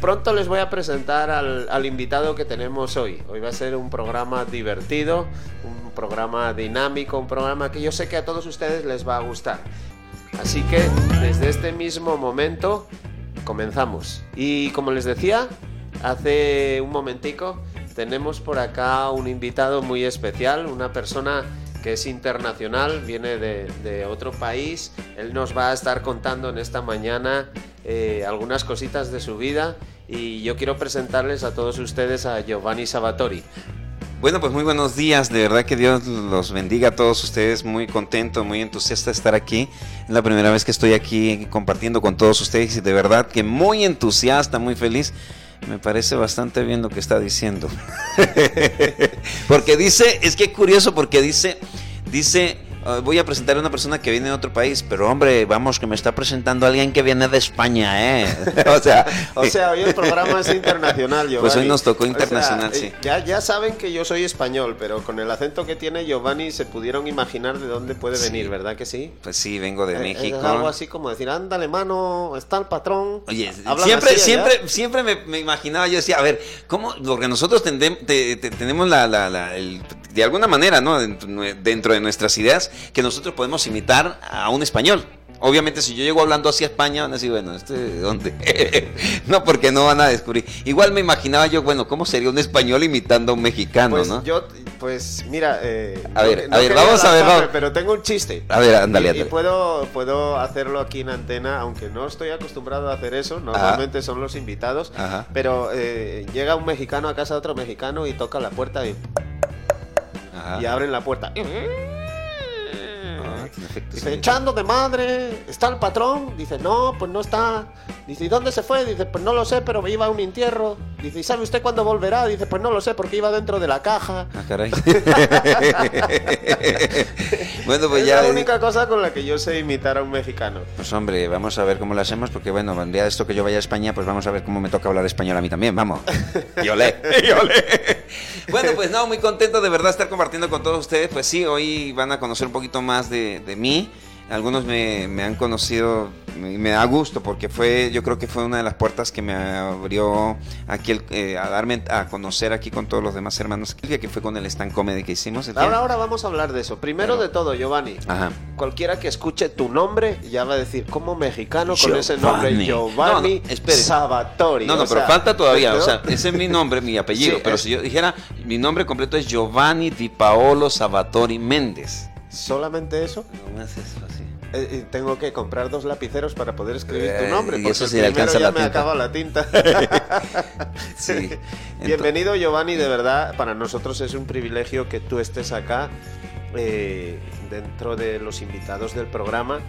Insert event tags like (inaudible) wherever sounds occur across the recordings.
pronto les voy a presentar al, al invitado que tenemos hoy. Hoy va a ser un programa divertido, un programa dinámico, un programa que yo sé que a todos ustedes les va a gustar. Así que desde este mismo momento comenzamos. Y como les decía, hace un momentico tenemos por acá un invitado muy especial, una persona que es internacional, viene de, de otro país. Él nos va a estar contando en esta mañana eh, algunas cositas de su vida y yo quiero presentarles a todos ustedes a Giovanni Sabatori. Bueno, pues muy buenos días, de verdad que Dios los bendiga a todos ustedes, muy contento, muy entusiasta de estar aquí. Es la primera vez que estoy aquí compartiendo con todos ustedes y de verdad que muy entusiasta, muy feliz. Me parece bastante bien lo que está diciendo. (laughs) porque dice, es que es curioso porque dice, dice, uh, voy a presentar a una persona que viene de otro país, pero hombre, vamos, que me está presentando alguien que viene de España, ¿eh? (laughs) o sea, o sea, hoy el programa es internacional, Giovanni. (laughs) Pues hoy nos tocó internacional, o sea, sí. Ya, ya saben que yo soy español, pero con el acento que tiene Giovanni se pudieron imaginar de dónde puede Sí. venir, ¿verdad que sí? Pues sí, vengo de Eh, México. Es algo así como decir, ándale, mano, está el patrón. Oye, ¿Hablan siempre, así siempre, siempre me, me imaginaba, yo decía, a ver, ¿cómo? Porque nosotros tendem- te- te- tenemos la, la- la- el- de alguna manera, ¿no? Dentro, de nuestras ideas, que nosotros podemos imitar a un español. Obviamente, si yo llego hablando así a España, van a decir, bueno, ¿este de dónde? (laughs) no, porque no van a descubrir. Igual me imaginaba yo, bueno, ¿cómo sería un español imitando a un mexicano, Pues no? yo, pues mira, eh, A no- ver, no a ver, quería vamos a ver. Pero tengo un chiste. A ver, ándale, Y- y, ándale. puedo, puedo hacerlo aquí en antena, aunque no estoy acostumbrado a hacer eso. Normalmente son los invitados. Ajá. Pero eh, llega un mexicano a casa de otro mexicano y toca la puerta y, Y abren la puerta. Dice, echando de madre, ¿está el patrón? Dice, no, pues no está. Dice, ¿y dónde se fue? Dice, pues no lo sé, pero iba a un entierro. Dice, ¿y sabe usted cuándo volverá? Dice, pues no lo sé, porque iba dentro de la caja. Ah, caray. (laughs) bueno, pues es ya. la única cosa con la que yo sé imitar a un mexicano. Pues hombre, vamos a ver cómo lo hacemos, porque bueno, el día de esto que yo vaya a España, pues vamos a ver cómo me toca hablar español a mí también, vamos. (laughs) Y olé, y olé. (laughs) Bueno, pues no, muy contento de verdad estar compartiendo con todos ustedes. Pues sí, hoy van a conocer un poquito más de, de mí. Algunos me, me han conocido y me da gusto porque fue, yo creo que fue una de las puertas que me abrió aquí el- eh, a darme a conocer aquí con todos los demás hermanos, que fue con el stand comedy que hicimos. el Ahora, día- ahora vamos a hablar de eso. Primero Pero- de todo, Giovanni. Ajá. Cualquiera que escuche tu nombre ya va a decir, como mexicano con ese Giovanni. nombre, Giovanni No, no. Sabatori. No, no, O pero sea, falta todavía. O ¿no? sea, ese es mi nombre, mi apellido. (laughs) Sí, pero es- si yo dijera, mi nombre completo es Giovanni Di Paolo Sabatori Méndez. ¿Solamente eso? No me haces eso así. Eh, eh, tengo que comprar dos lapiceros para poder escribir tu Eh, nombre, y porque eso el sí primero alcanza ya la me acaba la tinta. (laughs) (laughs) Sí. Bienvenido Giovanni, de verdad, para nosotros es un privilegio que tú estés acá eh, dentro de los invitados del programa.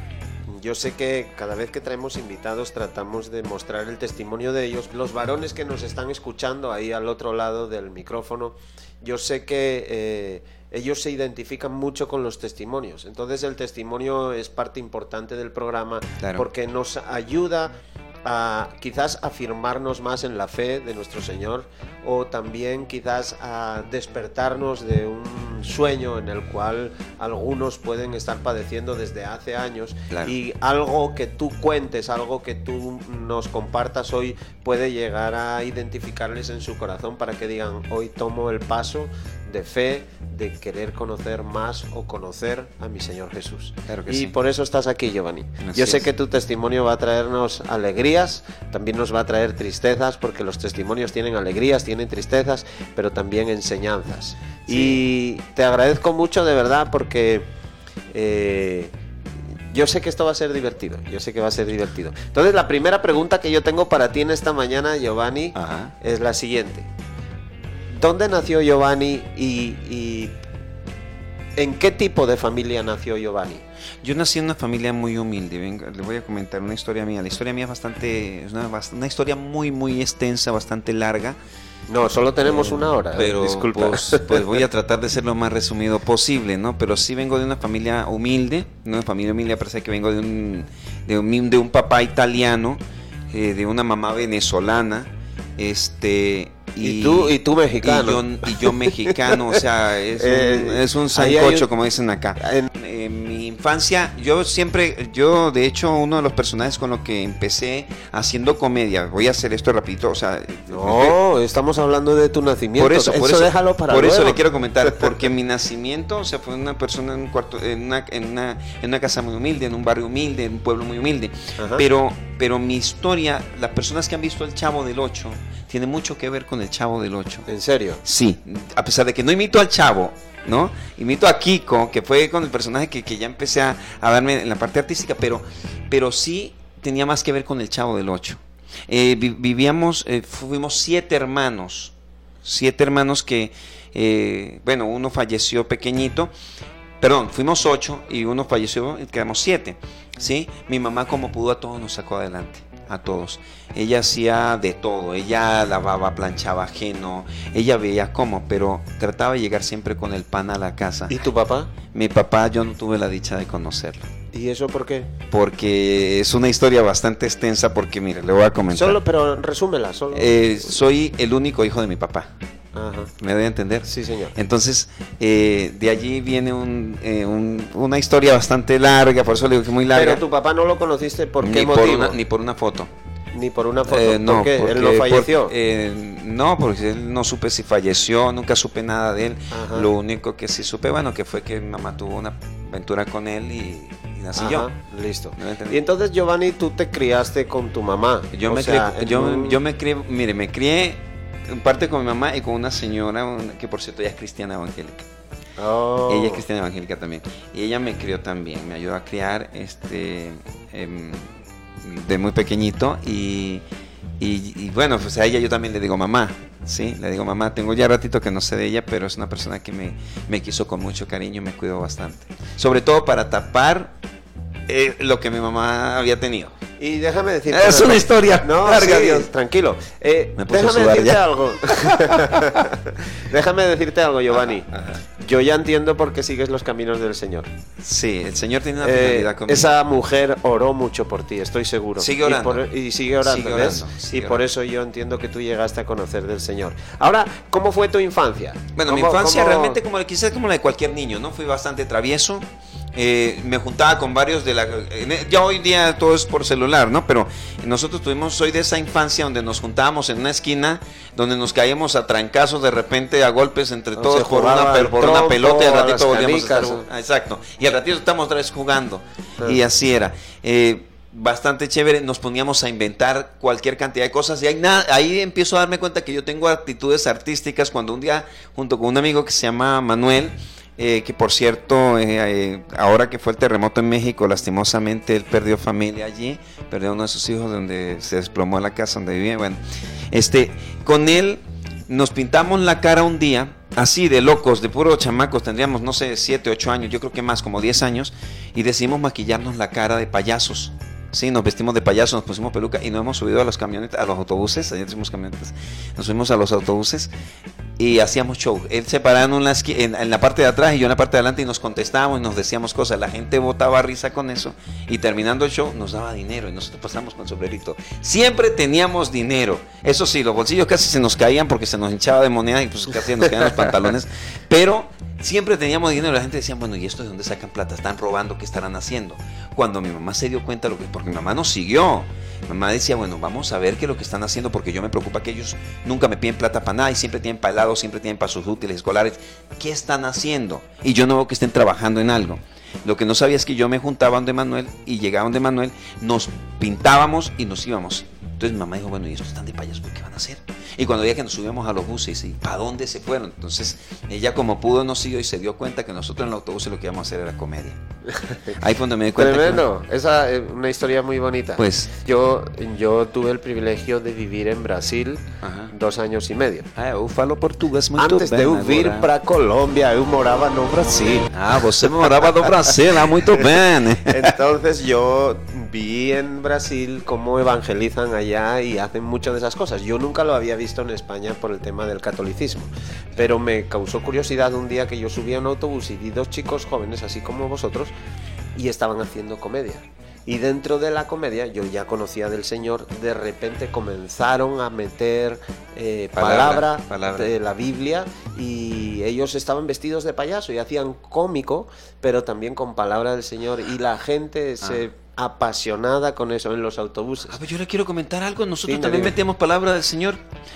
Yo sé que cada vez que traemos invitados tratamos de mostrar el testimonio de ellos. Los varones que nos están escuchando ahí al otro lado del micrófono, yo sé que eh, ellos se identifican mucho con los testimonios. Entonces el testimonio es parte importante del programa Claro. porque nos ayuda a quizás afirmarnos más en la fe de nuestro Señor o también quizás a despertarnos de un sueño en el cual algunos pueden estar padeciendo desde hace años Claro. y algo que tú cuentes, algo que tú nos compartas hoy puede llegar a identificarles en su corazón para que digan hoy tomo el paso de fe, de querer conocer más o conocer a mi Señor Jesús. Claro y sí. por eso estás aquí, Giovanni. Así Yo sé es. que tu testimonio va a traernos alegrías, también nos va a traer tristezas, porque los testimonios tienen alegrías, tienen tristezas, pero también enseñanzas. Y te agradezco mucho de verdad porque eh, yo sé que esto va a ser divertido, yo sé que va a ser divertido. Entonces la primera pregunta que yo tengo para ti en esta mañana, Giovanni, Ajá. es la siguiente. ¿Dónde nació Giovanni y, y en qué tipo de familia nació Giovanni? Yo nací en una familia muy humilde. Venga, le voy a comentar una historia mía. La historia mía es bastante, es una historia muy, muy extensa, bastante larga. No, solo tenemos una hora. Pero disculpa. Pues, pues voy a (laughs) tratar de ser lo más resumido posible, ¿no? Pero sí vengo de una familia humilde, de una familia humilde, de que vengo de un, de un, de un papá italiano, eh, de una mamá venezolana, este... Y tú- y tú mexicano. Y yo, y yo mexicano, o sea, es un, (laughs) Eh, es un sancocho, un- como dicen acá. En- Eh, mi, infancia, yo siempre, yo de hecho uno de los personajes con los que empecé haciendo comedia, voy a hacer esto rapidito, o sea, no, estamos hablando de tu nacimiento. Por eso, por eso, déjalo para Por eso le quiero comentar, (laughs) porque mi nacimiento, o sea, fue una persona en un cuarto, en una, en una, en una casa muy humilde, en un barrio humilde, en un pueblo muy humilde, pero, pero mi historia, las personas que han visto el Chavo del Ocho, tiene mucho que ver con el Chavo del Ocho. ¿En serio? Sí, a pesar de que no imito al Chavo, ¿no? Imito a Kiko, que fue con el personaje que, que ya empecé a, darme en la parte artística, pero, pero sí tenía más que ver con el Chavo del Ocho. Eh, vivíamos, eh, fuimos siete hermanos, siete hermanos que, eh, bueno, uno falleció pequeñito, perdón, fuimos ocho y uno falleció y quedamos siete, ¿sí? Mi mamá como pudo a todos nos sacó adelante a todos. Ella hacía de todo, ella lavaba, planchaba ajeno, ella veía cómo, pero trataba de llegar siempre con el pan a la casa. ¿Y tu papá? Mi papá yo no tuve la dicha de conocerlo. ¿Y eso por qué? Porque es una historia bastante extensa porque mire, le voy a comentar. Solo, pero resúmela, solo. Eh, soy el único hijo de mi papá. Ajá. ¿Me doy a entender? Sí, señor. Entonces, eh, de allí viene eh, un, una historia bastante larga, por eso le digo que muy larga. Pero tu papá no lo conociste por ni qué por motivo? Una, ni por una foto. Ni por una foto. Eh, no, ¿Por qué? ¿Él no falleció? no, porque él no supe si falleció, nunca supe nada de él. Lo único que sí supe, bueno, que fue que mi mamá tuvo una aventura con él y, nací yo. Listo. y entonces, Giovanni, tú te criaste con tu mamá. Yo, me, yo, yo me crié, mire, me crié en parte con mi mamá y con una señora que por cierto ella es cristiana evangélica. Oh. Ella es cristiana evangélica también. Y ella me crió también, me ayudó a criar este, em, de muy pequeñito. Y, y, bueno, pues a ella yo también le digo mamá. Sí, le digo mamá, tengo ya ratito que no sé de ella, pero es una persona que me, me quiso con mucho cariño, me cuidó bastante. Sobre todo para tapar eh, lo que mi mamá había tenido. Y déjame decirte. Es una historia. No, larga, Dios. Tranquilo. Eh, déjame decirte algo. (laughs) déjame decirte algo, Giovanni. Yo ya entiendo por qué sigues los caminos del Señor. Sí, el Señor tiene una eh, finalidad conmigo. Esa mujer oró mucho por ti, estoy seguro. Sigue orando. Y, sigue orando, ¿ves? y por eso yo entiendo que tú llegaste a conocer del Señor. Ahora, ¿cómo fue tu infancia? Bueno, mi infancia realmente como quizás como la de cualquier niño, ¿no? Fui bastante travieso. Eh, me juntaba con varios de la... E, ya hoy día todo es por celular, ¿no? Pero nosotros tuvimos, soy de esa infancia donde nos juntábamos en una esquina, donde nos caíamos a trancazos de repente, a golpes entre todos por una, por una, pelota y al ratito volvíamos a estar... Exacto. Y al ratito estamos otra vez jugando. Y así era. Eh, bastante chévere, nos poníamos a inventar cualquier cantidad de cosas y ahí, ahí empiezo a darme cuenta que yo tengo actitudes artísticas cuando un día junto con un amigo que se llama Manuel, eh, que por cierto, eh, eh, ahora que fue el terremoto en México, lastimosamente él perdió familia allí, perdió uno de sus hijos donde se desplomó la casa donde vivía. Bueno, este, con él nos pintamos la cara un día, así de locos, de puros chamacos, tendríamos, no sé, 7, 8 años, yo creo que más, como 10 años, y decidimos maquillarnos la cara de payasos. Sí, nos vestimos de payasos, nos pusimos peluca y nos hemos subido a los camionetas, a los autobuses, allá tenemos camionetas, nos subimos a los autobuses y hacíamos show. Él se paraba en, en, la parte de atrás y yo en la parte de adelante y nos contestábamos y nos decíamos cosas. La gente botaba risa con eso y terminando el show nos daba dinero y nosotros pasamos con el sombrerito. Siempre teníamos dinero. Eso sí, los bolsillos casi se nos caían porque se nos hinchaba de moneda y pues casi nos caían los pantalones. Pero siempre teníamos dinero. La gente decía, bueno, ¿y esto de dónde sacan plata? ¿Están robando? ¿Qué estarán haciendo? Cuando mi mamá se dio cuenta, lo que, porque mi mamá nos siguió. mamá decía, bueno, vamos a ver qué es lo que están haciendo, porque yo me preocupa que ellos nunca me piden plata para nada y siempre tienen para siempre tienen para sus útiles escolares. ¿Qué están haciendo? Y yo no veo que estén trabajando en algo. Lo que no sabía es que yo me juntaba donde Manuel y llegaba donde Manuel, nos pintábamos y nos íbamos. Entonces mi mamá dijo, bueno, ¿y estos están de payasos? ¿Qué van a hacer? Y cuando veía que nos subíamos a los buses, ¿y para dónde se fueron? Entonces ella como pudo nos siguió y se dio cuenta que nosotros en el autobús lo que íbamos a hacer era comedia. (laughs) Ahí fue donde me di cuenta. Tremendo, esa es una historia muy bonita. Pues yo, yo tuve el privilegio de vivir en Brasil dos años y medio. Ah, eu falo portugués muy Antes de ir para Colombia, yo moraba no Brasil. Ah, você moraba no Brasil, ah, muy bien. (laughs) Entonces yo vi en Brasil cómo evangelizan allá y hacen muchas de esas cosas. Yo nunca lo había visto en España por el tema del catolicismo, pero me causó curiosidad un día que yo subía a un autobús y vi dos chicos jóvenes, así como vosotros, y estaban haciendo comedia. Y dentro de la comedia, yo ya conocía del Señor, de repente comenzaron a meter eh, palabra, palabra. de la Biblia y ellos estaban vestidos de payaso y hacían cómico, pero también con palabra del Señor y la gente se apasionada con eso en los autobuses. Ah, yo le quiero comentar algo. Nosotros Dime, también dime. metemos palabra del Señor.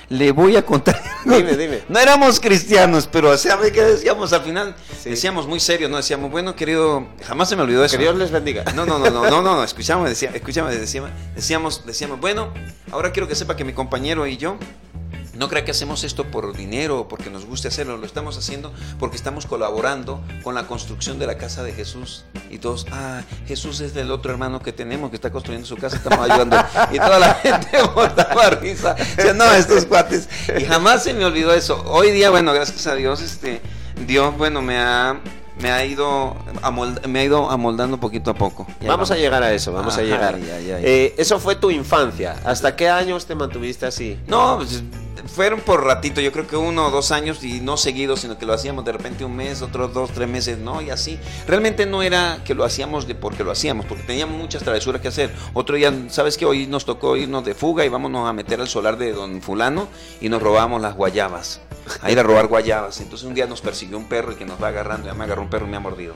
Le voy a contar. (laughs) Dime, dime. No éramos cristianos, pero ¿sabe qué decíamos al final? Sí. Decíamos muy serio, ¿no? Decíamos, bueno, querido, jamás se me olvidó eso. Que Dios les bendiga. No, no, no, no, no, no, no, escuchamos, decía, escuchamos, decíamos, decíamos, decíamos, bueno, ahora quiero que sepa que mi compañero y yo no crea que hacemos esto por dinero o porque nos guste hacerlo, lo estamos haciendo porque estamos colaborando con la construcción de la casa de Jesús. Y todos, ah, Jesús es del otro hermano que tenemos que está construyendo su casa, estamos ayudando. Y toda la (laughs) gente botaba risa. Decía, no, estos cuates. Y jamás se me olvidó eso. Hoy día, bueno, gracias a Dios, este, Dios, bueno, me ha, me ha ido, amold- me ha ido amoldando poquito a poco. Vamos a llegar a eso, vamos a llegar. ya, ya, ya. Eh, eso fue tu infancia. ¿Hasta qué años te mantuviste así? No, pues, fueron por ratito, yo creo que uno o dos años y no seguidos, sino que lo hacíamos de repente un mes, otros dos, tres meses, no, y así. Realmente no era que lo hacíamos de porque lo hacíamos, porque teníamos muchas travesuras que hacer. Otro día, ¿sabes qué? Hoy nos tocó irnos de fuga y vámonos a meter al solar de don fulano y nos robamos las guayabas. A ir a robar guayabas. Entonces un día nos persiguió un perro y que nos va agarrando, ya me agarró un perro y me ha mordido.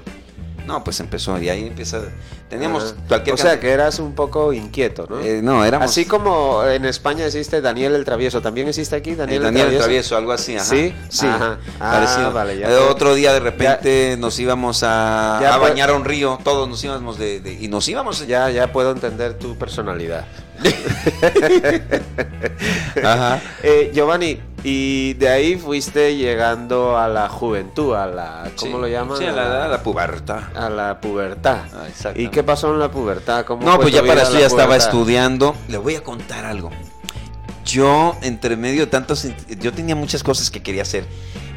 No, pues empezó y ahí empieza. Teníamos Ah, cualquier o sea, cantidad- que eras un poco inquieto, ¿no? Eh, no, éramos Así como en España existe Daniel el Travieso, ¿también existe aquí Eh, Daniel, Daniel, el travieso, algo así, ajá. ¿Sí? sí, Ajá. Ah, parecido. vale, ya Eh, otro día de repente nos íbamos a, Ya a fue- bañar a un río, todos nos íbamos de, de- y nos íbamos Ya, ya puedo entender tu personalidad. (laughs) Ajá. Eh, Giovanni, y de ahí fuiste llegando a la juventud, a la, ¿cómo Sí. lo llaman? Sí, a la, edad, a la pubertad. a la pubertad. Ah. ¿Y qué pasó en la pubertad? ¿Cómo No, pues ya para eso ya estaba estudiando. Le voy a contar algo. Yo, entre medio de tantos, yo tenía muchas cosas que quería hacer.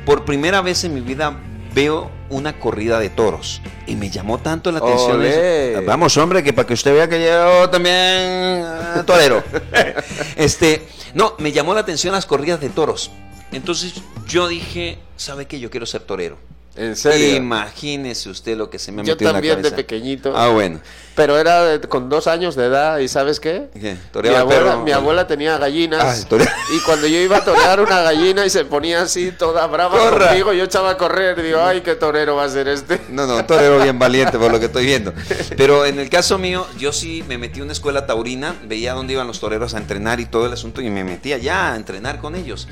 Por primera vez en mi vida veo una corrida de toros y me llamó tanto la atención. Olé. eso. Vamos, hombre, que para que usted vea que yo también eh, torero. (laughs) este, no, me llamó la atención las corridas de toros. Entonces yo dije, ¿sabe qué? Yo quiero ser torero. ¿En serio? Imagínese usted lo que se me Yo metió en la también de cabeza. pequeñito. Ah, bueno. Pero era de- con dos años de edad, ¿y sabes qué? ¿Qué? Mi ¿Toreaba abuela, mi abuela tenía gallinas Ah, y cuando yo iba a torear una gallina y se ponía así toda brava Corra. conmigo, yo echaba a correr y digo, ay, qué torero va a ser este. No, no, un torero bien valiente por lo que estoy viendo. (laughs) Pero en el caso mío, yo sí me metí a una escuela taurina, veía dónde iban los toreros a entrenar y todo el asunto y me metía ya a entrenar con ellos.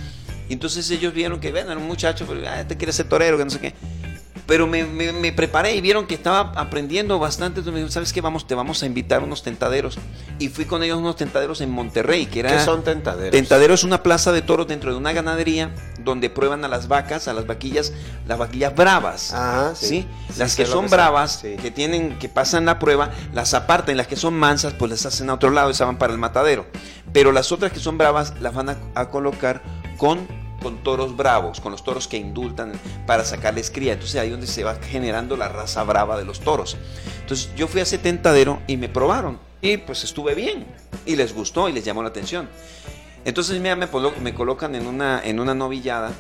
Y entonces ellos vieron que, bueno, era un muchacho, pero ah, te quieres ser torero, que no sé qué. Pero me, me- me preparé y vieron que estaba aprendiendo bastante. Entonces me dijeron, ¿sabes qué? Vamos, te vamos a invitar a unos tentaderos. Y fui con ellos a unos tentaderos en Monterrey, que era... ¿Qué son tentaderos? Tentadero es una plaza de toros dentro de una ganadería donde prueban a las vacas, a las vaquillas, las vaquillas bravas. Ajá, sí. ¿sí? Sí, Las que son que bravas, sí. que tienen, que pasan la prueba, las apartan, las que son mansas, pues las hacen a otro lado y se van para el matadero. Pero las otras que son bravas las van a, a colocar con, con toros bravos, con los toros que indultan para sacarles cría. Entonces ahí es donde se va generando la raza brava de los toros. Entonces yo fui a ese tentadero y me probaron. Y pues estuve bien. Y les gustó y les llamó la atención. Entonces mira, me, me colocan en una, en una novillada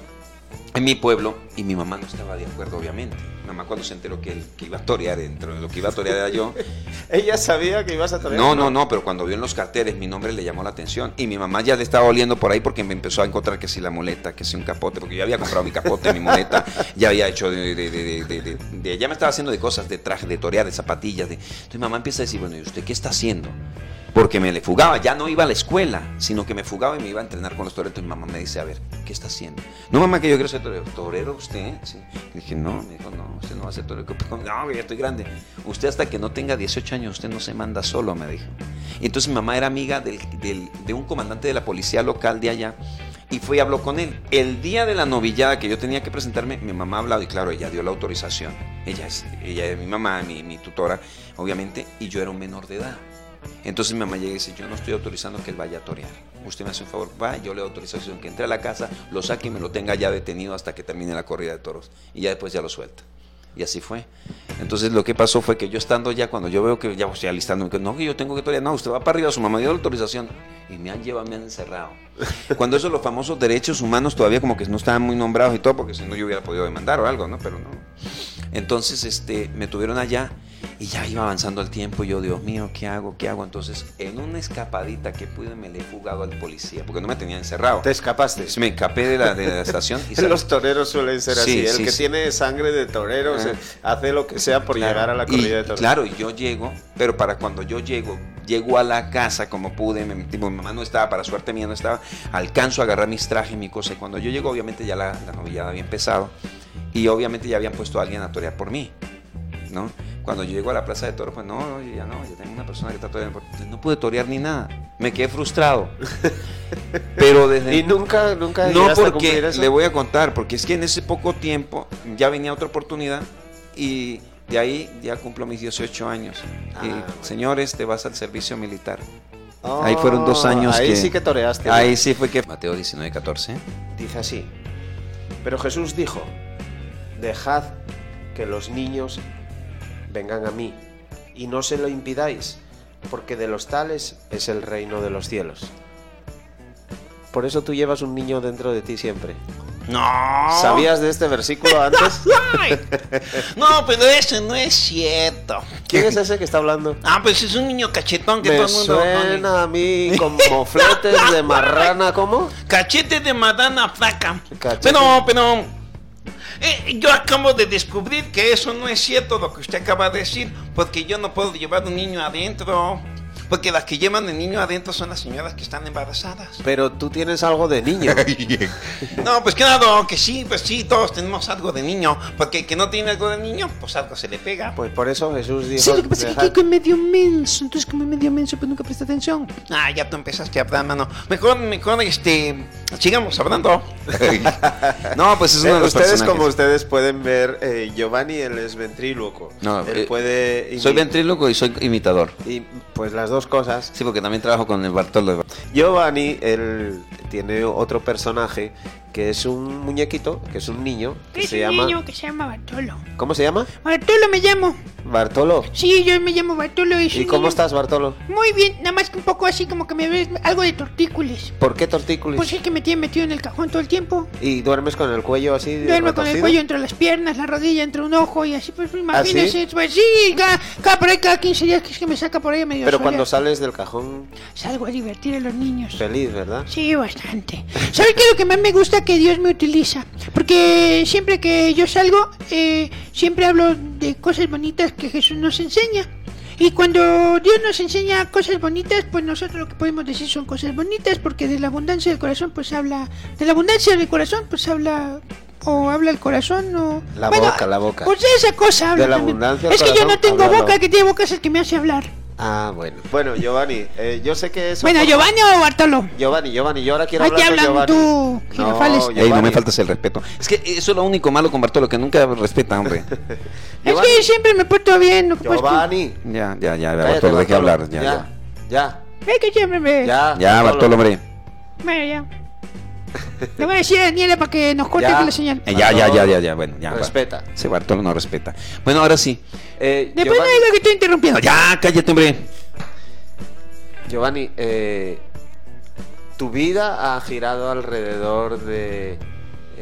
en mi pueblo y mi mamá no estaba de acuerdo, obviamente. Mamá cuando se enteró que, iba a torear, dentro de lo que iba a torear era yo. (laughs) Ella sabía que ibas a torear. No, no, no, pero cuando vio en los carteles mi nombre le llamó la atención. Y mi mamá ya le estaba oliendo por ahí porque me empezó a encontrar que si la muleta, que si un capote, porque yo había comprado mi capote, mi muleta, (laughs) ya había hecho de, de- de- de- de- de- ya me estaba haciendo de cosas, de traje, de torear, de zapatillas. De... Entonces mamá empieza a decir, bueno, ¿y usted qué está haciendo? Porque me le fugaba, ya no iba a la escuela, sino que me fugaba y me iba a entrenar con los toreros. Entonces mi mamá me dice, a ver, ¿qué está haciendo? No, mamá, que yo quiero ser torero. ¿Torero usted? Sí. Y dije, no, me dijo, no, usted no va a ser torero. No, ya estoy grande. Usted hasta que no tenga 18 años, usted no se manda solo, me dijo. Y entonces mi mamá era amiga del- de un comandante de la policía local de allá y fue y habló con él. El día de la novillada que yo tenía que presentarme, mi mamá ha hablado y claro, ella dio la autorización. Ella es, ella es mi mamá, mi tutora, obviamente, y yo era un menor de edad. Entonces mi mamá llega y dice, yo no estoy autorizando que él vaya a torear. Usted me hace un favor, va, yo le doy autorización que entre a la casa, lo saque y me lo tenga ya detenido hasta que termine la corrida de toros. Y ya después ya lo suelta. Y así fue. Entonces lo que pasó fue que yo estando ya, cuando yo veo que ya estoy alistando, que no, que yo tengo que torear, no, usted va para arriba, su mamá dio la autorización. Y me han llevado, me han encerrado. (laughs) Cuando esos los famosos derechos humanos todavía como que no estaban muy nombrados y todo, porque si no yo hubiera podido demandar o algo, ¿no? Pero no. Entonces este, me tuvieron allá Y ya iba avanzando el tiempo, yo, Dios mío, ¿qué hago? ¿Qué hago? Entonces, en una escapadita que pude, me le he fugado al policía, porque no me tenía encerrado. ¿Te escapaste? me escapé de la, de la estación. Y (laughs) Los toreros suelen ser así. el que tiene sangre de torero hace lo que sea por llegar a la corrida de toreros. Claro, yo llego, pero para cuando yo llego, llego a la casa como pude, mi, mi mamá no estaba, para suerte mía no estaba, alcanzo a agarrar mis trajes, mi cosa, y cuando yo llego, obviamente ya la, la novillada había empezado, y obviamente ya habían puesto a alguien a torear por mí, ¿no? Cuando yo llego a la plaza de toros, pues no, ya no, ya tengo una persona que está toreando. No pude torear ni nada. Me quedé frustrado. (laughs) Pero desde. ¿Y nunca, nunca No, porque le voy a contar, porque es que en ese poco tiempo ya venía otra oportunidad y de ahí ya cumplo mis 18 años. y ah, señores, te vas al servicio militar. ahí fueron dos años ahí sí que toreaste. Ahí sí fue que. Mateo 19, 14. Dice así. Pero Jesús dijo: Dejad que los niños vengan a mí, y no se lo impidáis, porque de los tales es el reino de los cielos. Por eso tú llevas un niño dentro de ti siempre. No. ¿Sabías de este versículo antes? (laughs) no, pero eso no es cierto. ¿Quién es ese que está hablando? Ah, pues es un niño cachetón que todo el mundo. Suena a mí como fletes de marrana, ¿cómo? Cachete de marrana flaca. Pero, pero eh, yo acabo de descubrir que eso no es cierto lo que usted acaba de decir, porque yo no puedo llevar un niño adentro. Porque las que llevan el niño adentro son las señoras que están embarazadas. Pero tú tienes algo de niño. (laughs) no, pues claro, que sí, pues sí, todos tenemos algo de niño. Porque el que no tiene algo de niño, pues algo se le pega. Pues por eso Jesús dijo... Sí, lo que pasa es que Kiko es medio menso. Entonces como es medio menso, pues nunca presta atención. Ah, ya tú empezaste a hablar, mano. Mejor, mejor, este... Sigamos hablando. (laughs) no, pues es uno de los Ustedes, como ustedes pueden ver, eh, Giovanni, él es ventríloco. No, él eh, puede... Soy ventríloco y soy imitador. Y pues las dos cosas. Sí, porque también trabajo con el Bartolo. Giovanni, él tiene otro personaje que es un muñequito, que es un niño, que es se un niño que se llama Bartolo. ¿Cómo se llama? Bartolo me llamo. ¿Bartolo? Sí, yo me llamo Bartolo. ¿Y cómo estás, Bartolo? Muy bien, nada más que un poco así como que me ves algo de tortícolis. ¿Por qué tortícolis? Pues es que me tiene metido en el cajón todo el tiempo. ¿Y duermes con el cuello así? Duermo con el cuello entre las piernas, la rodilla, entre un ojo y así, pues imagínese. ¿Ah, Pues sí, cada, por ahí cada 15 días que es que me saca por ahí medio Pero cuando sales del cajón... Salgo a divertir a los niños. Feliz, ¿verdad? Sí, bastante. (laughs) ¿Sabes qué es lo que más me gusta que Dios me utiliza? Porque siempre que yo salgo, eh, siempre hablo de cosas bonitas que Jesús nos enseña. Y cuando Dios nos enseña cosas bonitas, pues nosotros lo que podemos decir son cosas bonitas, porque de la abundancia del corazón, pues habla. De la abundancia del corazón, pues habla o habla el corazón o la boca la boca pues esa cosa habla de la abundancia es que yo no tengo boca que tiene boca es el que me hace hablar Ah, bueno. Bueno, Giovanni, eh, yo sé que es. Bueno, ¿Giovanni o Bartolo? Giovanni, Giovanni, yo ahora quiero hablar con Giovanni. tú, no, Ey, no me faltas el respeto. Es que eso es lo único malo con Bartolo, que nunca respeta, hombre. (laughs) es que siempre me porto bien. Giovanni. Ya, ya, ya, Bartolo, deje hablar. Ya, ya. Ya. Es que siempre me. Ya, ya Bartolo, hombre. Bueno, ya. Le voy a decir a Daniela para que nos corte la señal. Eh, ya, ya, ya, ya, ya, bueno, ya. Respeta. Ese Bartolo no respeta. Bueno, ahora sí. Eh, Después no diga que estoy interrumpiendo. Ya, cállate, hombre. Giovanni, eh, tu vida ha girado alrededor de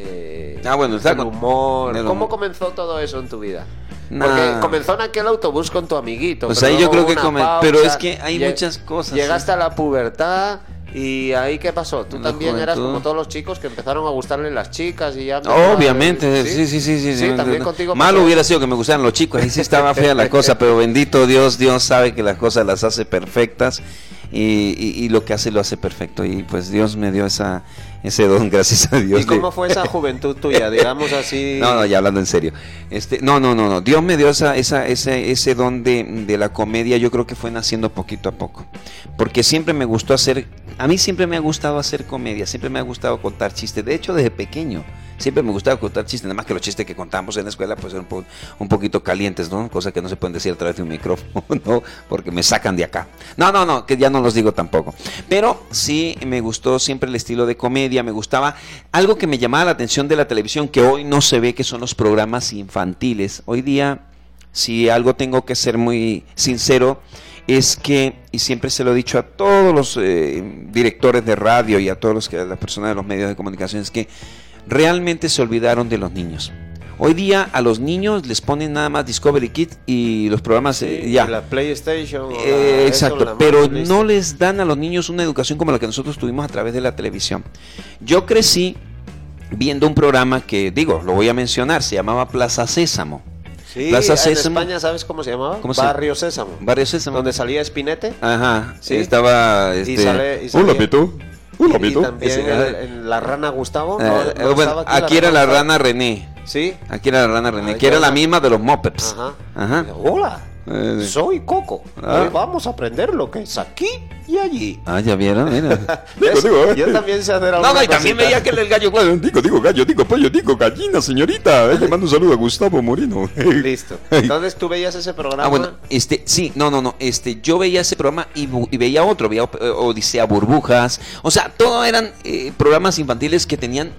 eh, ah, bueno, el humor. ¿Cómo comenzó todo eso en tu vida? Porque comenzó en aquel autobús con tu amiguito. Pues ahí yo creo que comenzó. Pero es que hay muchas cosas. Llegaste a la pubertad. ¿Y ahí qué pasó? Tú también eras como todos los chicos que empezaron a gustarle las chicas y ya... Obviamente, sí, sí, sí, sí. sí, también contigo Malo hubiera sido que me gustaran los chicos, ahí sí estaba fea la cosa, pero bendito Dios, Dios sabe que las cosas las hace perfectas y, lo que hace lo hace perfecto. Y pues Dios me dio esa, ese don, (laughs) gracias a Dios. ¿Y cómo fue esa (laughs) juventud tuya, digamos así? No, no, ya hablando en serio. Este, no, no, no, no. Dios me dio esa, esa, ese, ese don de, de la comedia, yo creo que fue naciendo poquito a poco. Porque siempre me gustó hacer, a mí siempre me ha gustado hacer comedia, siempre me ha gustado contar chistes. De hecho, desde pequeño siempre me gustaba contar chistes, nada más que los chistes que contamos en la escuela pues eran un, poquito calientes, ¿no? Cosa que no se pueden decir a través de un micrófono, (laughs) ¿no? Porque me sacan de acá. No, no, no, que ya no los digo tampoco. Pero sí me gustó siempre el estilo de comedia, me gustaba algo que me llamaba la atención de la televisión, que hoy no se ve que son los programas infantiles. Hoy día, si algo tengo que ser muy sincero, es que, y siempre se lo he dicho a todos los eh, directores de radio y a que, las personas de los medios de comunicación, es que realmente se olvidaron de los niños. Hoy día a los niños les ponen nada más Discovery Kids y los programas eh, ya. La PlayStation. la- Eh, eso, exacto, la pero no les dan a los niños una educación como la que nosotros tuvimos a través de la televisión. Yo crecí viendo un programa que, digo, lo voy a mencionar, se llamaba Plaza Sésamo. Sí, Plaza en Sésamo. España, ¿sabes cómo se llamaba? ¿Cómo se- Barrio Sésamo. Barrio Sésamo. Donde salía Espinete. Ajá, Sí. estaba Y este, sale- y salía- Y también Ese- el- en la rana Gustavo. Eh, ¿no? eh, ¿No bueno, estaba aquí era la rana René. Sí. Aquí era la rana René, Ah, que era la la- misma de los Mopeps. Ajá. Ajá. Hola. Eh, Soy Coco. Ah. Hoy vamos a aprender lo que es aquí y allí. Ah, ya vieron, mira. (laughs) ¿Ves? digo, eh. Yo también sé hacer No, alguna no, y también veía que el gallo. Digo, digo gallo, digo pollo, digo gallina, señorita. Eh, le mando un saludo a Gustavo Moreno. (laughs) Listo. (laughs) Entonces tú veías ese programa. Ah, bueno, este, sí, no, no, no, este, yo veía ese programa y, y veía otro, veía eh, Odisea Burbujas, o sea, todo eran eh, programas infantiles que tenían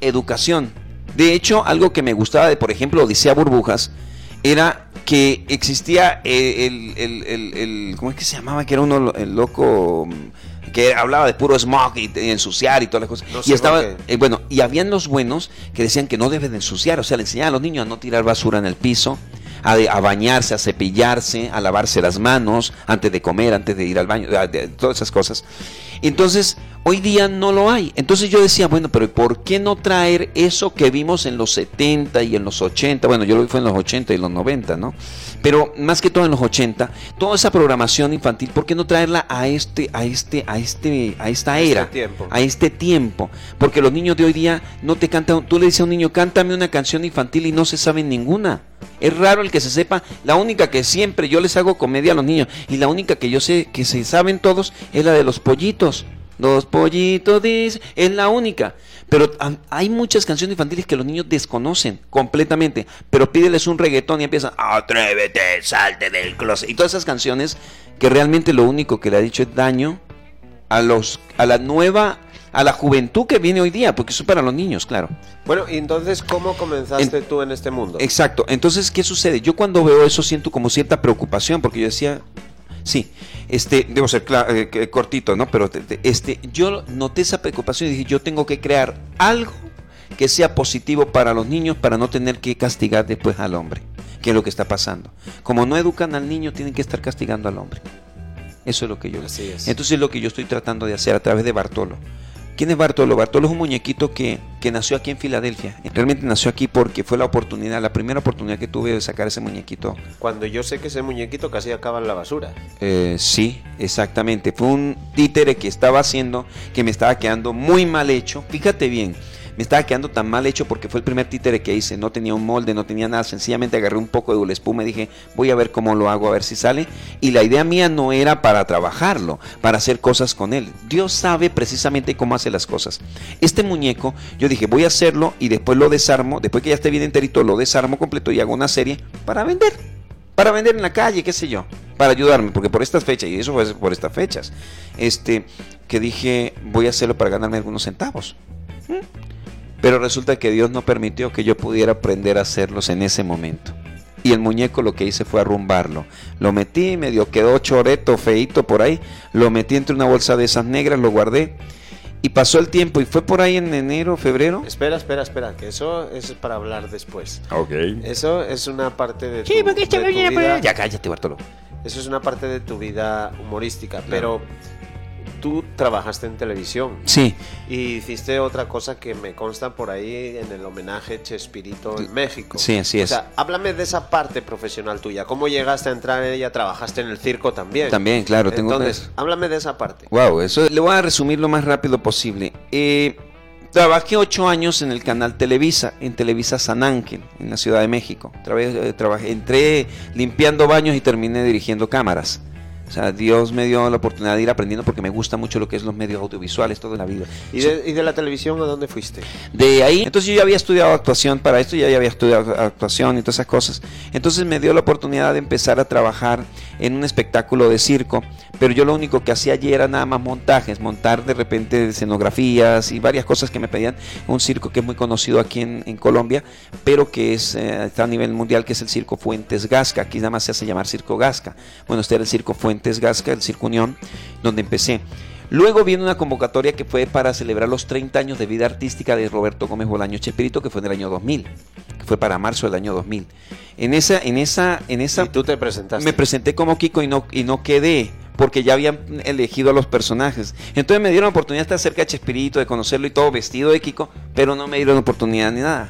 educación. De hecho, algo que me gustaba de, por ejemplo, Odisea Burbujas, era que existía eh, el, el- el- el- ¿cómo es que se llamaba? Que era uno, el loco, mm, que hablaba de puro smog y, y ensuciar y todas las cosas. No y estaba, eh, bueno, y habían los buenos que decían que no deben de ensuciar, o sea, le enseñaban a los niños a no tirar basura en el piso, a, de- a bañarse, a cepillarse, a lavarse las manos antes de comer, antes de ir al baño, a- de- todas esas cosas. Entonces, hoy día no lo hay. Entonces yo decía, bueno, pero ¿por qué no traer eso que vimos en los 70 y en los 80? Bueno, yo lo vi fue en los 80 y los 90, ¿no? Pero más que todo en los 80, toda esa programación infantil, ¿por qué no traerla a este, a este, a este, a esta Este era? tiempo. a este tiempo. Porque los niños de hoy día no te cantan, tú le dices a un niño, cántame una canción infantil y no se saben ninguna. Es raro el que se sepa, la única que siempre yo les hago comedia a los niños y la única que yo sé que se saben todos es la de los pollitos. Los pollitos dice, es la única. Pero hay muchas canciones infantiles que los niños desconocen completamente. Pero pídeles un reggaetón y empiezan, atrévete, salte del closet. Y todas esas canciones que realmente lo único que le ha dicho es daño a los a la nueva a la juventud que viene hoy día, porque eso es para los niños, claro. Bueno, y entonces, ¿cómo comenzaste tú en este mundo? Exacto. Entonces, ¿qué sucede? Yo cuando veo eso siento como cierta preocupación, porque yo decía, sí, este, debo ser eh, cortito, ¿no? Pero te- te- este, yo noté esa preocupación y dije, yo tengo que crear algo que sea positivo para los niños para no tener que castigar después al hombre, que es lo que está pasando. Como no educan al niño, tienen que estar castigando al hombre. Eso es lo que yo. Así es. Entonces es lo que yo estoy tratando de hacer a través de Bartolo. ¿Quién es Bartolo? Bartolo es un muñequito que, que nació aquí en Filadelfia. Realmente nació aquí porque fue la oportunidad, la primera oportunidad que tuve de sacar ese muñequito. Cuando yo sé que ese muñequito casi acaba en la basura. Eh, sí, exactamente. Fue un títere que estaba haciendo que me estaba quedando muy mal hecho. Fíjate bien, me estaba quedando tan mal hecho porque fue el primer títere que hice. No tenía un molde, no tenía nada. Sencillamente agarré un poco de Dule espuma y dije, voy a ver cómo lo hago, a ver si sale. Y la idea mía no era para trabajarlo, para hacer cosas con él. Dios sabe precisamente cómo hace las cosas. Este muñeco, yo dije, voy a hacerlo y después lo desarmo. Después que ya esté bien enterito, lo desarmo completo y hago una serie para vender para vender en la calle, qué sé yo, para ayudarme, porque por estas fechas, y eso fue por estas fechas, este, que dije, voy a hacerlo para ganarme algunos centavos. ¿Mm? Pero resulta que Dios no permitió que yo pudiera aprender a hacerlos en ese momento. Y el muñeco lo que hice fue arrumbarlo. Lo metí, medio quedó choreto, feito por ahí. Lo metí entre una bolsa de esas negras, lo guardé. Y pasó el tiempo y fue por ahí en enero, febrero. Espera, espera, espera, que eso es para hablar después. Ok. Eso es una parte de tu, Sí, porque este de tu vida. ahí. Ya cállate, Bartolo. Eso es una parte de tu vida humorística, pero tú trabajaste en televisión Sí, y hiciste otra cosa que me consta por ahí en el homenaje Chespirito en México. sí, así O es. sea, háblame de esa parte profesional tuya. ¿Cómo llegaste a entrar en ella? ¿Trabajaste en el circo también? También, claro, tengo Entonces, háblame de esa parte. Wow, eso le voy a resumir lo más rápido posible. Eh, trabajé ocho años en el canal Televisa, en Televisa San Ángel, en la Ciudad de México. Trabajé, eh, trabajé- entré limpiando baños y terminé dirigiendo cámaras. O sea, Dios me dio la oportunidad de ir aprendiendo porque me gusta mucho lo que es los medios audiovisuales, toda la vida. ¿Y de, y de la televisión a dónde fuiste? De ahí, entonces yo ya había estudiado actuación para esto, ya había estudiado actuación y todas esas cosas. Entonces me dio la oportunidad de empezar a trabajar en un espectáculo de circo, pero yo lo único que hacía allí era nada más montajes, montar de repente escenografías y varias cosas que me pedían. Un circo que es muy conocido aquí en, Colombia, pero que es, eh, está a nivel mundial, que es el Circo Fuentes Gasca. Aquí nada más se hace llamar Circo Gasca. Bueno, este era el Circo Fuentes Gasca, el Circo Unión, donde empecé. Luego viene una convocatoria que fue para celebrar los 30 años de vida artística de Roberto Gómez Bolaño Chespirito, que fue en el año 2000, que que fue para marzo del año 2000. En esa, en esa, en esa, Y tú te presentaste. me presenté como Kiko y no, y no quedé porque ya habían elegido a los personajes. Entonces me dieron la oportunidad de estar cerca de Chespirito, de conocerlo y todo vestido de Kiko, pero no me dieron oportunidad ni nada.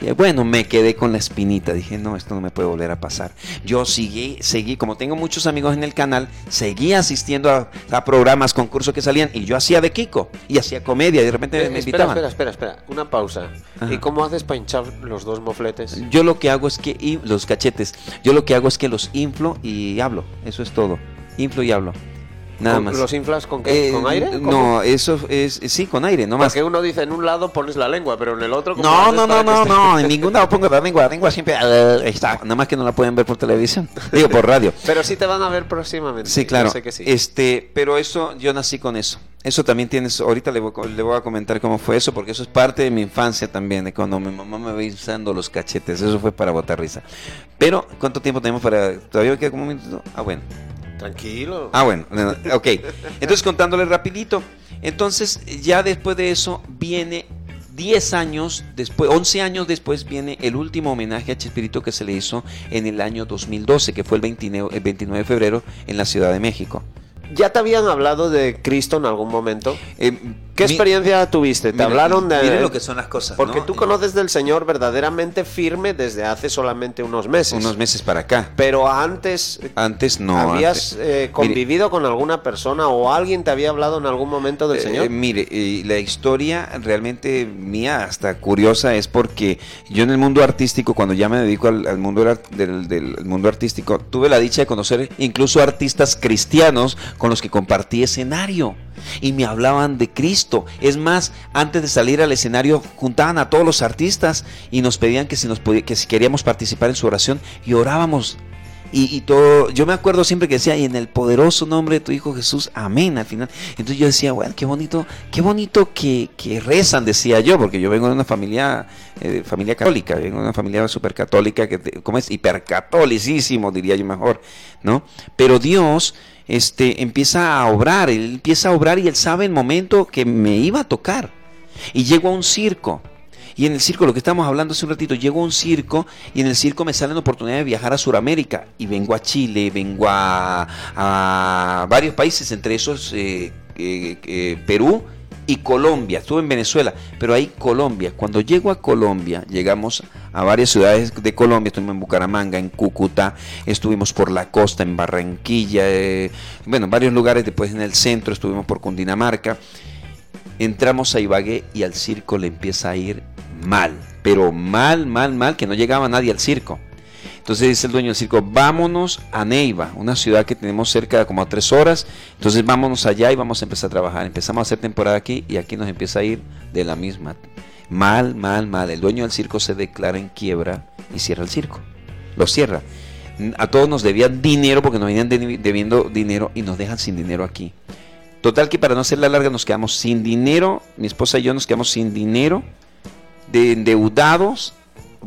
Y bueno, me quedé con la espinita. Dije, no, esto no me puede volver a pasar. Yo seguí, seguí, como tengo muchos amigos en el canal, seguí asistiendo a, a programas, concursos que salían. Y yo hacía de Kiko y hacía comedia. Y de repente Eh, me espera, invitaban. espera, espera, espera. Una pausa. Ajá. ¿Y cómo haces para hinchar los dos mofletes? Yo lo que hago es que y- los cachetes, yo lo que hago es que los inflo y hablo. Eso es todo. Inflo y hablo. Nada ¿Con- más. ¿Los inflas con qué? Eh, ¿Con aire? No, eso es sí, con aire, no más. Porque uno dice en un lado pones la lengua, pero en el otro No, no, no, no, no, en ningún lado pongo la lengua, la lengua siempre eh, está, nada más que no la pueden ver por televisión, digo por radio. (laughs) Pero sí te van a ver próximamente. Sí, claro. Yo sé que sí. Este, pero eso, yo nací con eso. Eso también tienes, ahorita le voy, le voy a comentar cómo fue eso, porque eso es parte de mi infancia también, de cuando mi mamá me veía usando los cachetes, eso fue para botar risa. Pero, ¿cuánto tiempo tenemos para, todavía queda como un minuto? Ah, bueno. Tranquilo. Ah, bueno, no, no, ok. Entonces, contándole rapidito. Entonces, ya después de eso viene 10 años después, 11 años después viene el último homenaje a Chespirito que se le hizo en el año 2012, que fue el 29, el 29 de febrero en la Ciudad de México. ¿Ya te habían hablado de Cristo en algún momento? Eh, ¿Qué mi- experiencia tuviste? ¿Te mira, hablaron de...? Miren lo que son las cosas. Porque ¿no? tú conoces del Señor verdaderamente firme desde hace solamente unos meses. Unos meses para acá. Pero antes... Antes no. ¿Habías antes- eh, convivido con alguna persona o alguien te había hablado en algún momento del Eh, Señor? mire, la historia realmente mía, hasta curiosa, es porque yo en el mundo artístico, cuando ya me dedico al, al mundo, del, art- del- del mundo artístico, tuve la dicha de conocer incluso artistas cristianos con los que compartí escenario. Y me hablaban de Cristo. Es más, antes de salir al escenario, juntaban a todos los artistas y nos pedían que si, nos que si queríamos participar en su oración y orábamos. Y, y todo, yo me acuerdo siempre que decía, y en el poderoso nombre de tu Hijo Jesús, amén, al final. Entonces yo decía, bueno, qué bonito, qué bonito que, que rezan, decía yo, porque yo vengo de una familia, eh, familia católica, vengo de una familia súper católica, que, ¿cómo es? Hipercatolicísimo, diría yo mejor, ¿no? Pero Dios, este, empieza a obrar, Él empieza a obrar y Él sabe el momento que me iba a tocar. Y llego a un circo. Y en el circo, lo que estamos hablando hace un ratito, llego a un circo y en el circo me sale la oportunidad de viajar a Sudamérica. Y vengo a Chile, vengo a, a varios países, entre esos eh, eh, eh, Perú y Colombia. Estuve en Venezuela, pero ahí Colombia. Cuando llego a Colombia, llegamos a varias ciudades de Colombia. Estuvimos en Bucaramanga, en Cúcuta, estuvimos por la costa, en Barranquilla, eh, bueno, en varios lugares. Después en el centro, estuvimos por Cundinamarca. Entramos a Ibagué y al circo le empieza a ir mal, pero mal, mal, mal, que no llegaba nadie al circo. Entonces dice el dueño del circo, vámonos a Neiva, una ciudad que tenemos cerca de como a tres horas. Entonces vámonos allá y vamos a empezar a trabajar. Empezamos a hacer temporada aquí y aquí nos empieza a ir de la misma. Mal, mal, mal. El dueño del circo se declara en quiebra y cierra el circo. Lo cierra. A todos nos debían dinero porque nos venían debi- debiendo dinero y nos dejan sin dinero aquí. Total que para no hacer la larga nos quedamos sin dinero, mi esposa y yo nos quedamos sin dinero, de endeudados,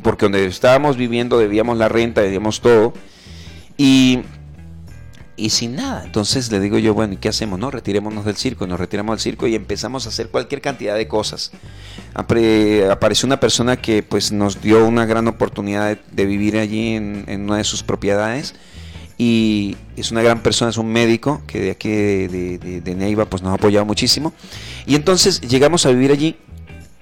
porque donde estábamos viviendo debíamos la renta, debíamos todo, y, y sin nada. Entonces le digo yo, bueno, ¿y qué hacemos? No, retirémonos del circo, nos retiramos del circo y empezamos a hacer cualquier cantidad de cosas. Apareció una persona que pues nos dio una gran oportunidad de, vivir allí en, una de sus propiedades y es una gran persona, es un médico que de aquí de- de Neiva pues nos ha apoyado muchísimo. Y entonces llegamos a vivir allí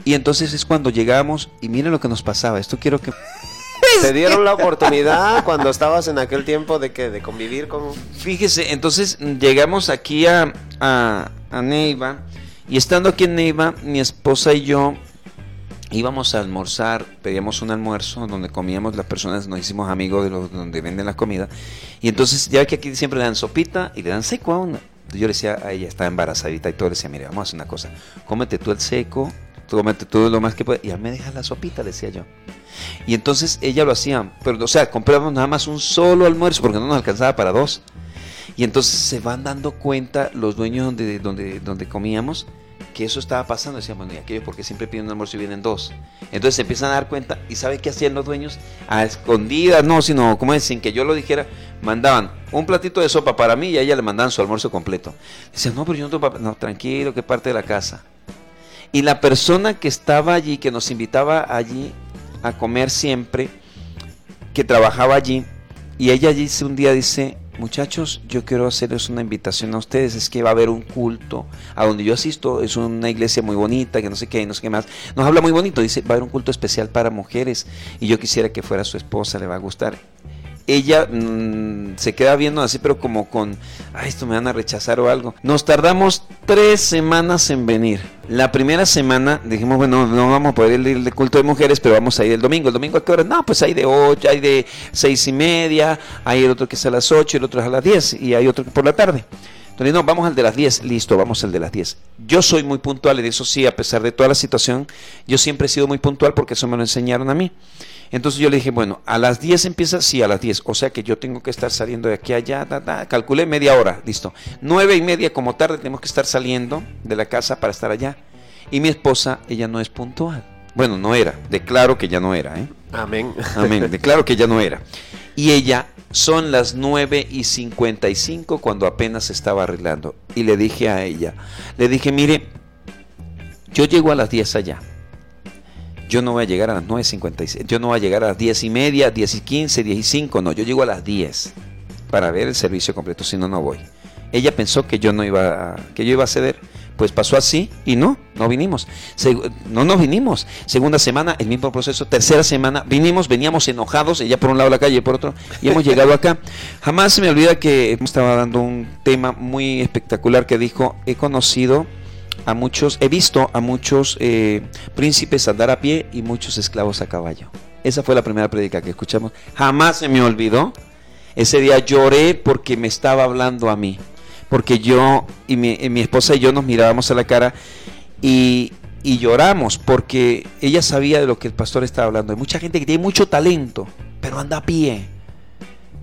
y entonces es cuando llegamos y miren lo que nos pasaba. Esto quiero que... (laughs) ¿Te dieron la oportunidad cuando estabas en aquel tiempo de que de convivir con Fíjese, entonces llegamos aquí a, a, a Neiva y estando aquí en Neiva, mi esposa y yo íbamos a almorzar, pedíamos un almuerzo donde comíamos las personas, nos hicimos amigos de los donde venden la comida y entonces ya que aquí siempre le dan sopita y le dan seco a una. Entonces yo le decía a ella, estaba embarazadita y todo, le decía, mire, vamos a hacer una cosa, cómete tú el seco, tú cómete todo lo más que puedas y ya me dejas la sopita, decía yo. Y entonces ella lo hacía, pero o sea, comprábamos nada más un solo almuerzo porque no nos alcanzaba para dos. Y entonces se van dando cuenta los dueños donde, donde, donde comíamos que eso estaba pasando. Decían, bueno, ¿y aquello porque siempre piden un almuerzo y vienen dos? Entonces se empiezan a dar cuenta y ¿sabe qué hacían los dueños? A escondidas, no, sino como es, sin que yo lo dijera, mandaban un platito de sopa para mí y a ella le mandaban su almuerzo completo. Decían, no, pero yo no tengo papel. No, tranquilo, que parte de la casa. Y la persona que estaba allí, que nos invitaba allí a comer siempre, que trabajaba allí, y ella dice un día dice, muchachos, yo quiero hacerles una invitación a ustedes, es que va a haber un culto a donde yo asisto, es una iglesia muy bonita, que no sé qué, no sé qué más. Nos habla muy bonito, dice, va a haber un culto especial para mujeres y yo quisiera que fuera su esposa, le va a gustar ella mm, se queda viendo así, pero como con, ay, esto me van a rechazar o algo. Nos tardamos tres semanas en venir. La primera semana dijimos, bueno, no vamos a poder ir culto de mujeres, pero vamos a ir el domingo. ¿El domingo a qué hora? No, pues hay de ocho, hay de seis y media, hay el otro que es a las ocho, el otro es a las diez y hay otro que por la tarde. Entonces, no, vamos al de las 10, listo, vamos al de las 10. Yo soy muy puntual, y eso sí, a pesar de toda la situación, yo siempre he sido muy puntual porque eso me lo enseñaron a mí. Entonces yo le dije, bueno, a las 10 empieza, sí, a las 10. O sea que yo tengo que estar saliendo de aquí a allá, calculé media hora, listo. Nueve y media como tarde tenemos que estar saliendo de la casa para estar allá. Y mi esposa, ella no es puntual. Bueno, no era, declaro que ya no era, ¿eh? Amén. (laughs) Amén, declaro que ya no era. Y ella, son las 9 y 55 cuando apenas estaba arreglando. Y le dije a ella, le dije, mire, yo llego a las 10 allá yo no voy a llegar a las 9.56, yo no voy a llegar a las 10 y media, 10 y 15, 10 y 5, no, yo llego a las 10 para ver el servicio completo, si no, no voy. Ella pensó que yo no iba a, que yo iba a ceder, pues pasó así y no, no vinimos. no nos vinimos. Segunda semana, el mismo proceso. Tercera semana, vinimos, veníamos enojados, ella por un lado de la calle y por otro, y hemos llegado acá. Jamás se me olvida que estaba dando un tema muy espectacular que dijo, he conocido a muchos, he visto a muchos eh, príncipes andar a pie y muchos esclavos a caballo. Esa fue la primera prédica que escuchamos. Jamás se me olvidó. Ese día lloré porque me estaba hablando a mí. Porque yo y mi, mi esposa y yo nos mirábamos a la cara y, y lloramos porque ella sabía de lo que el pastor estaba hablando. Hay mucha gente que tiene mucho talento, pero anda a pie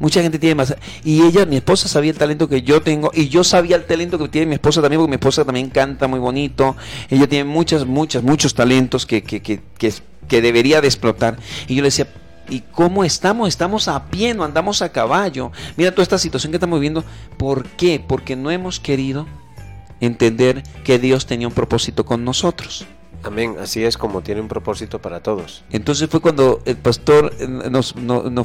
Mucha gente tiene más. Y ella, mi esposa, sabía el talento que yo tengo. Y yo sabía el talento que tiene mi esposa también, porque mi esposa también canta muy bonito. Ella tiene muchas, muchas, muchos talentos que, que, que, que, debería de explotar. Y yo le decía, ¿y cómo estamos? Estamos a pie, no andamos a caballo. Mira toda esta situación que estamos viviendo. ¿Por qué? Porque no hemos querido entender que Dios tenía un propósito con nosotros. Amén, así es como tiene un propósito para todos. Entonces fue cuando el pastor, eh, nos,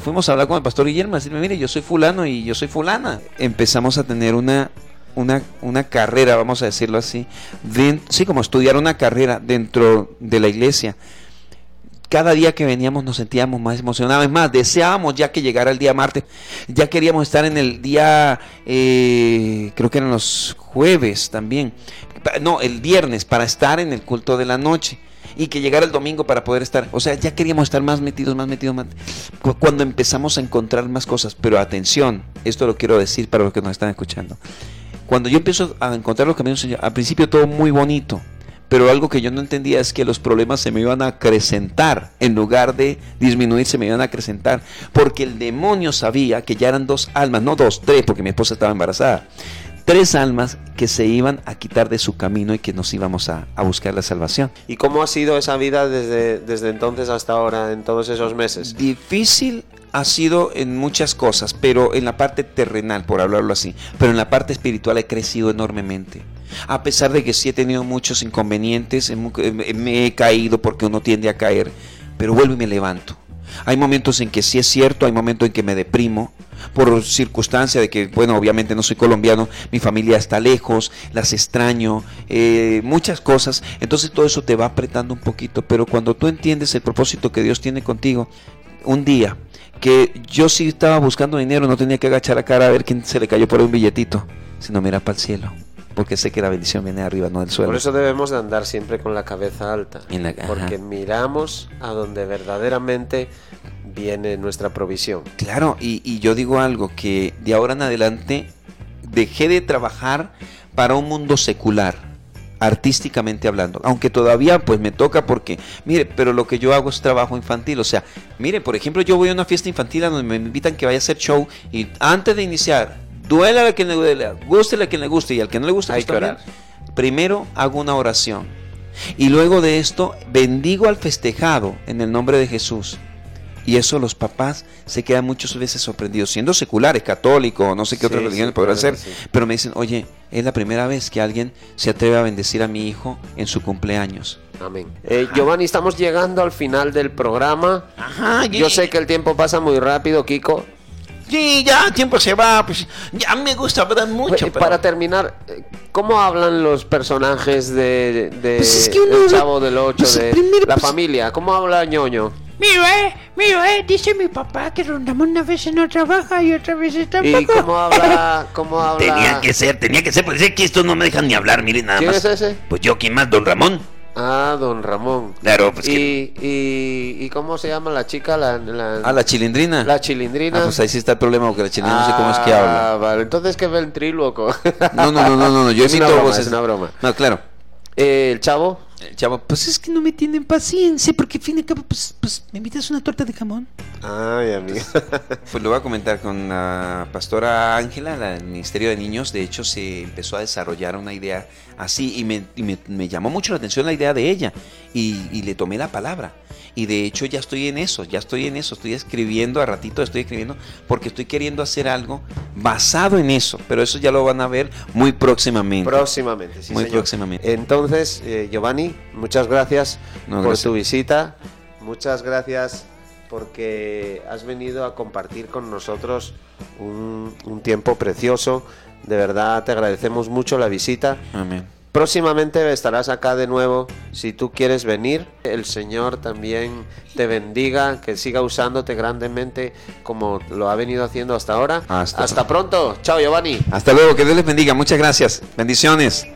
fuimos a hablar con el pastor Guillermo, a decirme, mire, yo soy fulano y yo soy fulana. Empezamos a tener una, una, una carrera, vamos a decirlo así, sí, como estudiar una carrera dentro de la iglesia. Cada día que veníamos nos sentíamos más emocionados, es más, deseábamos ya que llegara el día martes, ya queríamos estar en el día, eh, creo que eran los jueves también, no, el viernes para estar en el culto de la noche y que llegara el domingo para poder estar. O sea, ya queríamos estar más metidos, más metidos, más. Cuando empezamos a encontrar más cosas. Pero atención, esto lo quiero decir para los que nos están escuchando. Cuando yo empiezo a encontrar los caminos, al principio todo muy bonito. Pero algo que yo no entendía es que los problemas se me iban a acrecentar. En lugar de disminuir, se me iban a acrecentar. Porque el demonio sabía que ya eran dos almas, no dos, tres, porque mi esposa estaba embarazada tres almas que se iban a quitar de su camino y que nos íbamos a, buscar la salvación. ¿Y cómo ha sido esa vida desde, desde entonces hasta ahora, en todos esos meses? Difícil ha sido en muchas cosas, pero en la parte terrenal, por hablarlo así, pero en la parte espiritual he crecido enormemente. A pesar de que sí he tenido muchos inconvenientes, me he caído porque uno tiende a caer, pero vuelvo y me levanto. Hay momentos en que sí es cierto, hay momentos en que me deprimo, por circunstancia de que, bueno, obviamente no soy colombiano, mi familia está lejos, las extraño, eh, muchas cosas, entonces todo eso te va apretando un poquito, pero cuando tú entiendes el propósito que Dios tiene contigo, un día que yo sí estaba buscando dinero, no tenía que agachar la cara a ver quién se le cayó por un billetito, sino mirar para el cielo porque sé que la bendición viene arriba, no del suelo. Por eso debemos de andar siempre con la cabeza alta, porque miramos a donde verdaderamente viene nuestra provisión. Claro, y, yo digo algo, que de ahora en adelante dejé de trabajar para un mundo secular artísticamente hablando, aunque todavía pues me toca porque, mire, pero lo que yo hago es trabajo infantil, o sea, mire, por ejemplo, yo voy a una fiesta infantil donde me invitan que vaya a hacer show y antes de iniciar Duela a quien le duele, guste a quien le guste y al que no le gusta, hay pues que orar. Primero hago una oración y luego de esto bendigo al festejado en el nombre de Jesús. Y eso los papás se quedan muchas veces sorprendidos, siendo seculares, católicos, no sé qué otras Sí, religiones sí, podrán claro ser, sí. pero me dicen, oye, es la primera vez que alguien se atreve a bendecir a mi hijo en su cumpleaños. Amén. Eh, Giovanni, estamos llegando al final del programa. Ajá, Yo sé que el tiempo pasa muy rápido, Kiko. Sí, ya tiempo se va, pues ya me gusta hablar mucho, pero... Para terminar, eh, ¿cómo hablan los personajes de, de Pues es que uno- El Chavo del 8, pues de primero, la pues- familia? ¿Cómo habla ñoño? Mira, eh, mira, eh, dice mi papá que Rondamón una vez no trabaja y otra vez está ¿Y cómo habla? ¿Cómo (laughs) habla? Tenía que ser, tenía que ser, pues es que estos no me dejan ni hablar, miren nada ¿Quién más. es ese? Pues yo, ¿quién más? Don Ramón. Ah, don Ramón. Claro, pues que... ¿Y, y, y cómo se llama la chica? La, la, Ah, la chilindrina. la chilindrina. Ah, pues ahí sí está el problema, porque la chilindrina no sé cómo es que habla. Ah, vale. Entonces, ¿qué ventríloco? No, no, no, no, no, no, yo (laughs) es una imito broma, voces. es una broma. No, claro. Eh, ¿El Chavo? El chavo, pues es que no me tienen paciencia, porque al fin y al cabo, pues, pues, ¿me invitas una torta de jamón? Ay, amigo. Pues lo voy a comentar con la pastora Ángela, la del Ministerio de Niños. De hecho, se empezó a desarrollar una idea así y me, y me- me llamó mucho la atención la idea de ella y, y le tomé la palabra. Y de hecho ya estoy en eso, ya estoy en eso, estoy escribiendo, a ratito estoy escribiendo, porque estoy queriendo hacer algo basado en eso, pero eso ya lo van a ver muy próximamente. Próximamente, sí, Muy señor. próximamente. Entonces, eh, Giovanni, muchas gracias No, por tu visita. Muchas gracias porque has venido a compartir con nosotros un, un tiempo precioso. De verdad, te agradecemos mucho la visita. Amén. Próximamente estarás acá de nuevo. Si tú quieres venir, el Señor también te bendiga, que siga usándote grandemente como lo ha venido haciendo hasta ahora. Hasta- hasta pronto. Chao, Giovanni. Hasta luego, que Dios les bendiga, muchas gracias. Bendiciones.